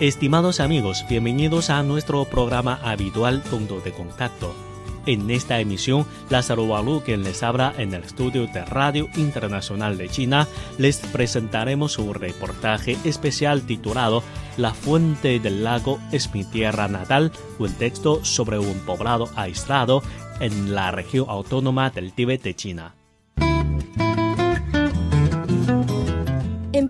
Estimados amigos, bienvenidos a nuestro programa habitual Punto de Contacto. En esta emisión, Lázaro Walú, quien les habla en el estudio de Radio Internacional de China, les presentaremos su reportaje especial titulado La fuente del lago es mi tierra natal, un texto sobre un poblado aislado en la región autónoma del Tíbet de China.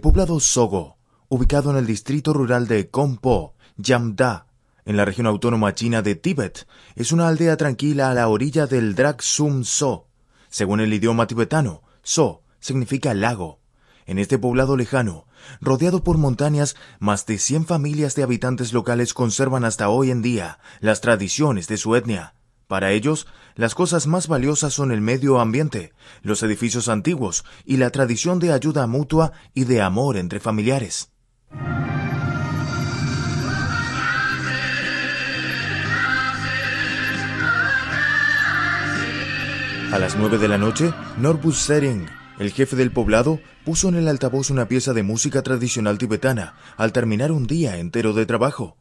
El poblado Sogo, ubicado en el distrito rural de Kompo, Yamda, en la región autónoma china de Tíbet, es una aldea tranquila a la orilla del Draksum So. Según el idioma tibetano, So significa lago. En este poblado lejano, rodeado por montañas, más de 100 familias de habitantes locales conservan hasta hoy en día las tradiciones de su etnia. Para ellos, las cosas más valiosas son el medio ambiente, los edificios antiguos y la tradición de ayuda mutua y de amor entre familiares. A las nueve de la noche, Norbus Sering, el jefe del poblado, puso en el altavoz una pieza de música tradicional tibetana al terminar un día entero de trabajo.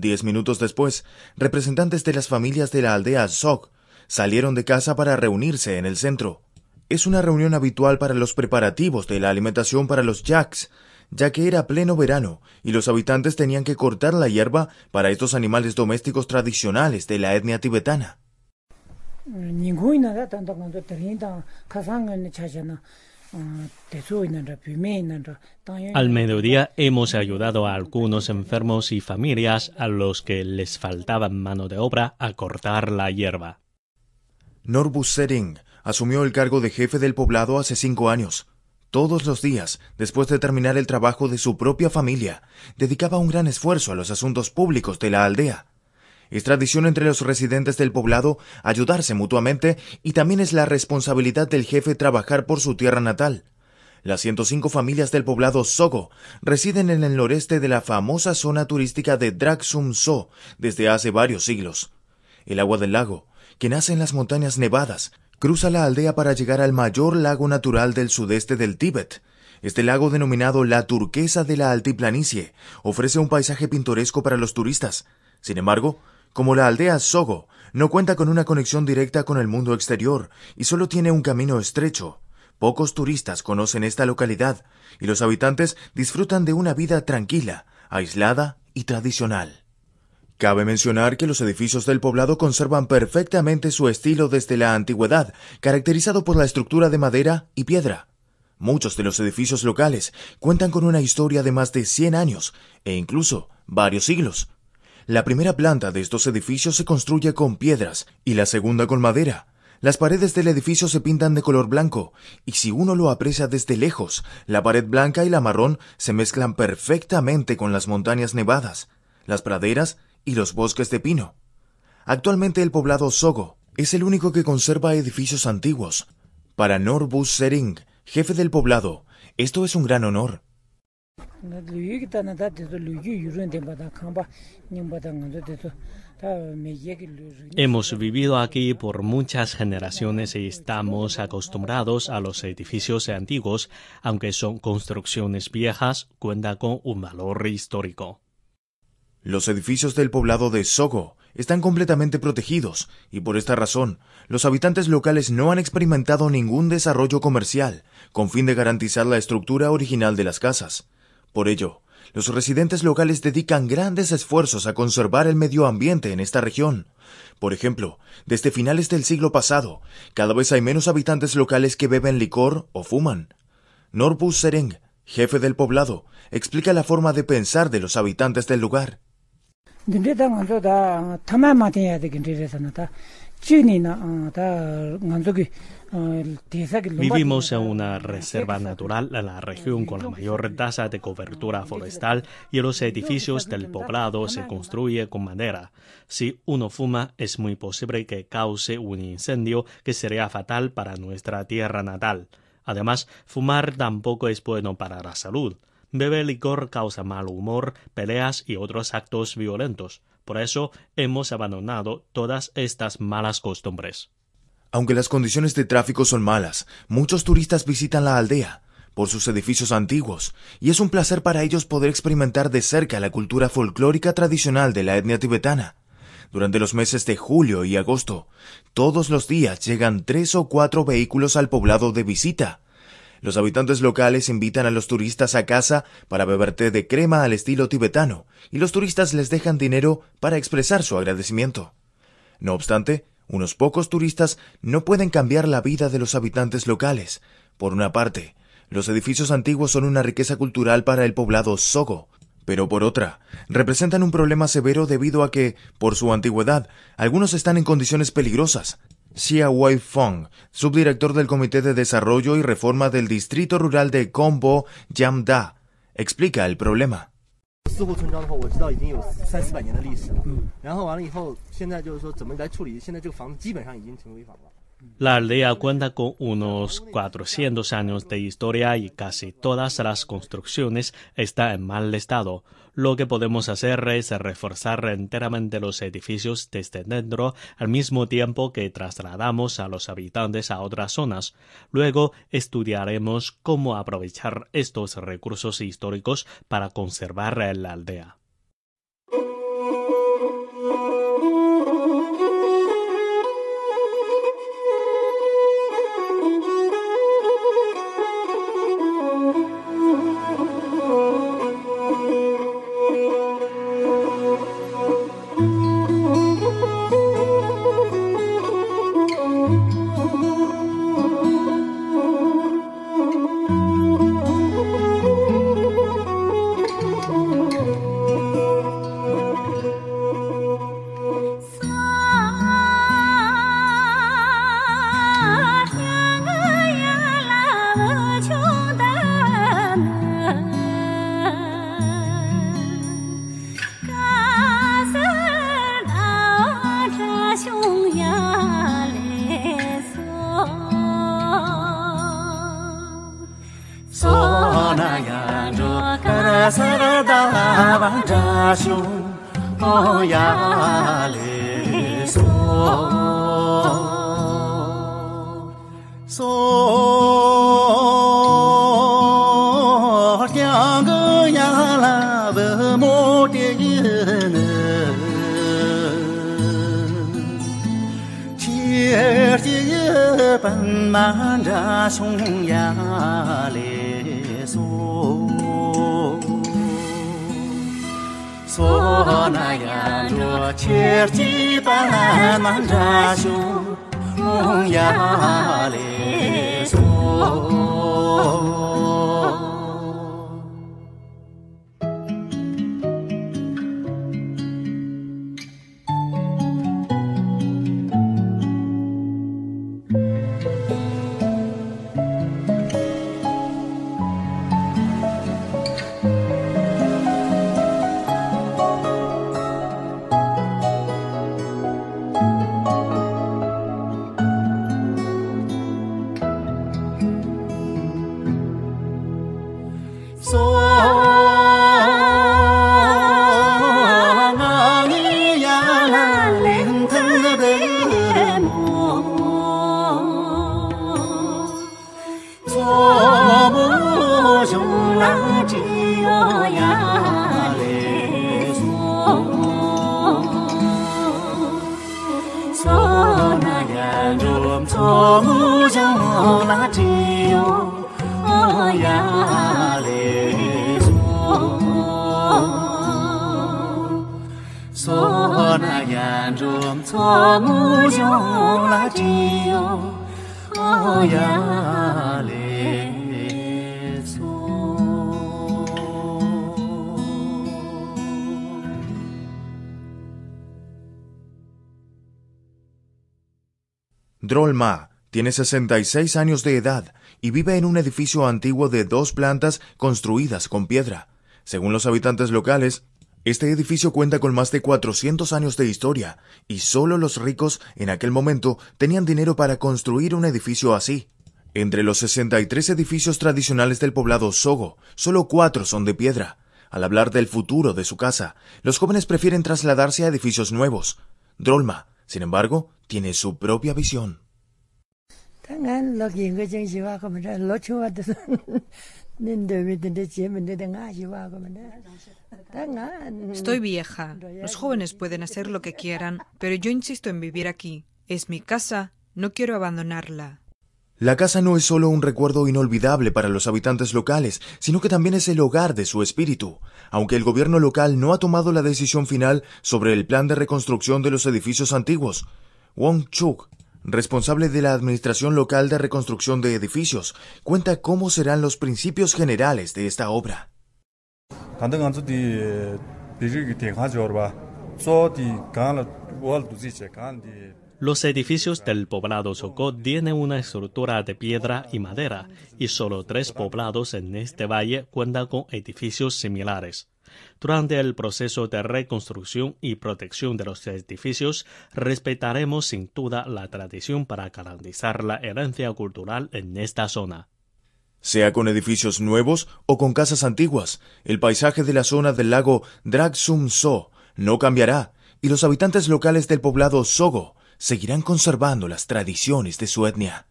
Diez minutos después, representantes de las familias de la aldea Sok salieron de casa para reunirse en el centro. Es una reunión habitual para los preparativos de la alimentación para los yaks, ya que era pleno verano y los habitantes tenían que cortar la hierba para estos animales domésticos tradicionales de la etnia tibetana. Al mediodía hemos ayudado a algunos enfermos y familias a los que les faltaba mano de obra a cortar la hierba. Norbus Sering asumió el cargo de jefe del poblado hace cinco años. Todos los días, después de terminar el trabajo de su propia familia, dedicaba un gran esfuerzo a los asuntos públicos de la aldea. Es tradición entre los residentes del poblado ayudarse mutuamente y también es la responsabilidad del jefe trabajar por su tierra natal. Las 105 familias del poblado Sogo residen en el noreste de la famosa zona turística de Draksum So desde hace varios siglos. El agua del lago, que nace en las montañas nevadas, cruza la aldea para llegar al mayor lago natural del sudeste del Tíbet. Este lago denominado la turquesa de la altiplanicie ofrece un paisaje pintoresco para los turistas. Sin embargo, como la aldea Sogo no cuenta con una conexión directa con el mundo exterior y solo tiene un camino estrecho, pocos turistas conocen esta localidad y los habitantes disfrutan de una vida tranquila, aislada y tradicional. Cabe mencionar que los edificios del poblado conservan perfectamente su estilo desde la antigüedad, caracterizado por la estructura de madera y piedra. Muchos de los edificios locales cuentan con una historia de más de 100 años e incluso varios siglos. La primera planta de estos edificios se construye con piedras y la segunda con madera. Las paredes del edificio se pintan de color blanco, y si uno lo aprecia desde lejos, la pared blanca y la marrón se mezclan perfectamente con las montañas nevadas, las praderas y los bosques de pino. Actualmente el poblado Sogo es el único que conserva edificios antiguos. Para Norbus Sering, jefe del poblado, esto es un gran honor. Hemos vivido aquí por muchas generaciones y estamos acostumbrados a los edificios antiguos, aunque son construcciones viejas, cuenta con un valor histórico. Los edificios del poblado de Sogo están completamente protegidos y por esta razón los habitantes locales no han experimentado ningún desarrollo comercial con fin de garantizar la estructura original de las casas. Por ello, los residentes locales dedican grandes esfuerzos a conservar el medio ambiente en esta región. Por ejemplo, desde finales del siglo pasado, cada vez hay menos habitantes locales que beben licor o fuman. Norbus Sereng, jefe del poblado, explica la forma de pensar de los habitantes del lugar. Vivimos en una reserva natural en la región con la mayor tasa de cobertura forestal y los edificios del poblado se construyen con madera. Si uno fuma, es muy posible que cause un incendio que sería fatal para nuestra tierra natal. Además, fumar tampoco es bueno para la salud. Beber licor causa mal humor, peleas y otros actos violentos. Por eso hemos abandonado todas estas malas costumbres. Aunque las condiciones de tráfico son malas, muchos turistas visitan la aldea por sus edificios antiguos, y es un placer para ellos poder experimentar de cerca la cultura folclórica tradicional de la etnia tibetana. Durante los meses de julio y agosto, todos los días llegan tres o cuatro vehículos al poblado de visita. Los habitantes locales invitan a los turistas a casa para beber té de crema al estilo tibetano, y los turistas les dejan dinero para expresar su agradecimiento. No obstante, unos pocos turistas no pueden cambiar la vida de los habitantes locales. Por una parte, los edificios antiguos son una riqueza cultural para el poblado Sogo, pero por otra, representan un problema severo debido a que, por su antigüedad, algunos están en condiciones peligrosas. Xia Wei Feng, subdirector del Comité de Desarrollo y Reforma del Distrito Rural de Kombo Yamda, explica el problema. La aldea cuenta con unos 400 años de historia y casi todas las construcciones están en mal estado. Lo que podemos hacer es reforzar enteramente los edificios desde dentro al mismo tiempo que trasladamos a los habitantes a otras zonas. Luego estudiaremos cómo aprovechar estos recursos históricos para conservar la aldea. sarada bang ja shu o ya le so so yang ge ya la ve mo de ne chi er ji ban man ja shu ya le so na ya jo cher chi pa la man ra shu mong ya le so 라디오 어야 드롤마. Drolma tiene 66 años de edad y vive en un edificio antiguo de dos plantas construidas con piedra. Según los habitantes locales, este edificio cuenta con más de 400 años de historia y solo los ricos en aquel momento tenían dinero para construir un edificio así. Entre los 63 edificios tradicionales del poblado Sogo, solo cuatro son de piedra. Al hablar del futuro de su casa, los jóvenes prefieren trasladarse a edificios nuevos. Drolma, sin embargo, tiene su propia visión. Estoy vieja. Los jóvenes pueden hacer lo que quieran, pero yo insisto en vivir aquí. Es mi casa, no quiero abandonarla. La casa no es solo un recuerdo inolvidable para los habitantes locales, sino que también es el hogar de su espíritu. Aunque el gobierno local no ha tomado la decisión final sobre el plan de reconstrucción de los edificios antiguos, Wong Chuk, responsable de la Administración Local de Reconstrucción de Edificios, cuenta cómo serán los principios generales de esta obra. Los edificios del poblado Socó tienen una estructura de piedra y madera, y solo tres poblados en este valle cuentan con edificios similares. Durante el proceso de reconstrucción y protección de los edificios, respetaremos sin duda la tradición para garantizar la herencia cultural en esta zona. Sea con edificios nuevos o con casas antiguas, el paisaje de la zona del lago Dragsum So no cambiará y los habitantes locales del poblado Sogo seguirán conservando las tradiciones de su etnia.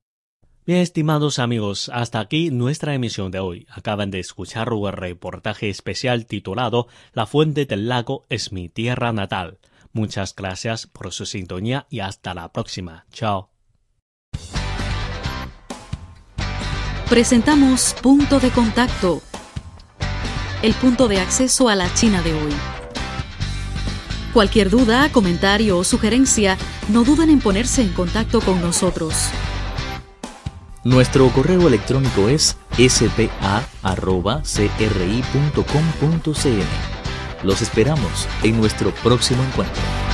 Bien, estimados amigos, hasta aquí nuestra emisión de hoy. Acaban de escuchar un reportaje especial titulado La fuente del lago es mi tierra natal. Muchas gracias por su sintonía y hasta la próxima. Chao. Presentamos Punto de Contacto, el punto de acceso a la China de hoy. Cualquier duda, comentario o sugerencia, no duden en ponerse en contacto con nosotros. Nuestro correo electrónico es spa.cri.com.cn. Los esperamos en nuestro próximo encuentro.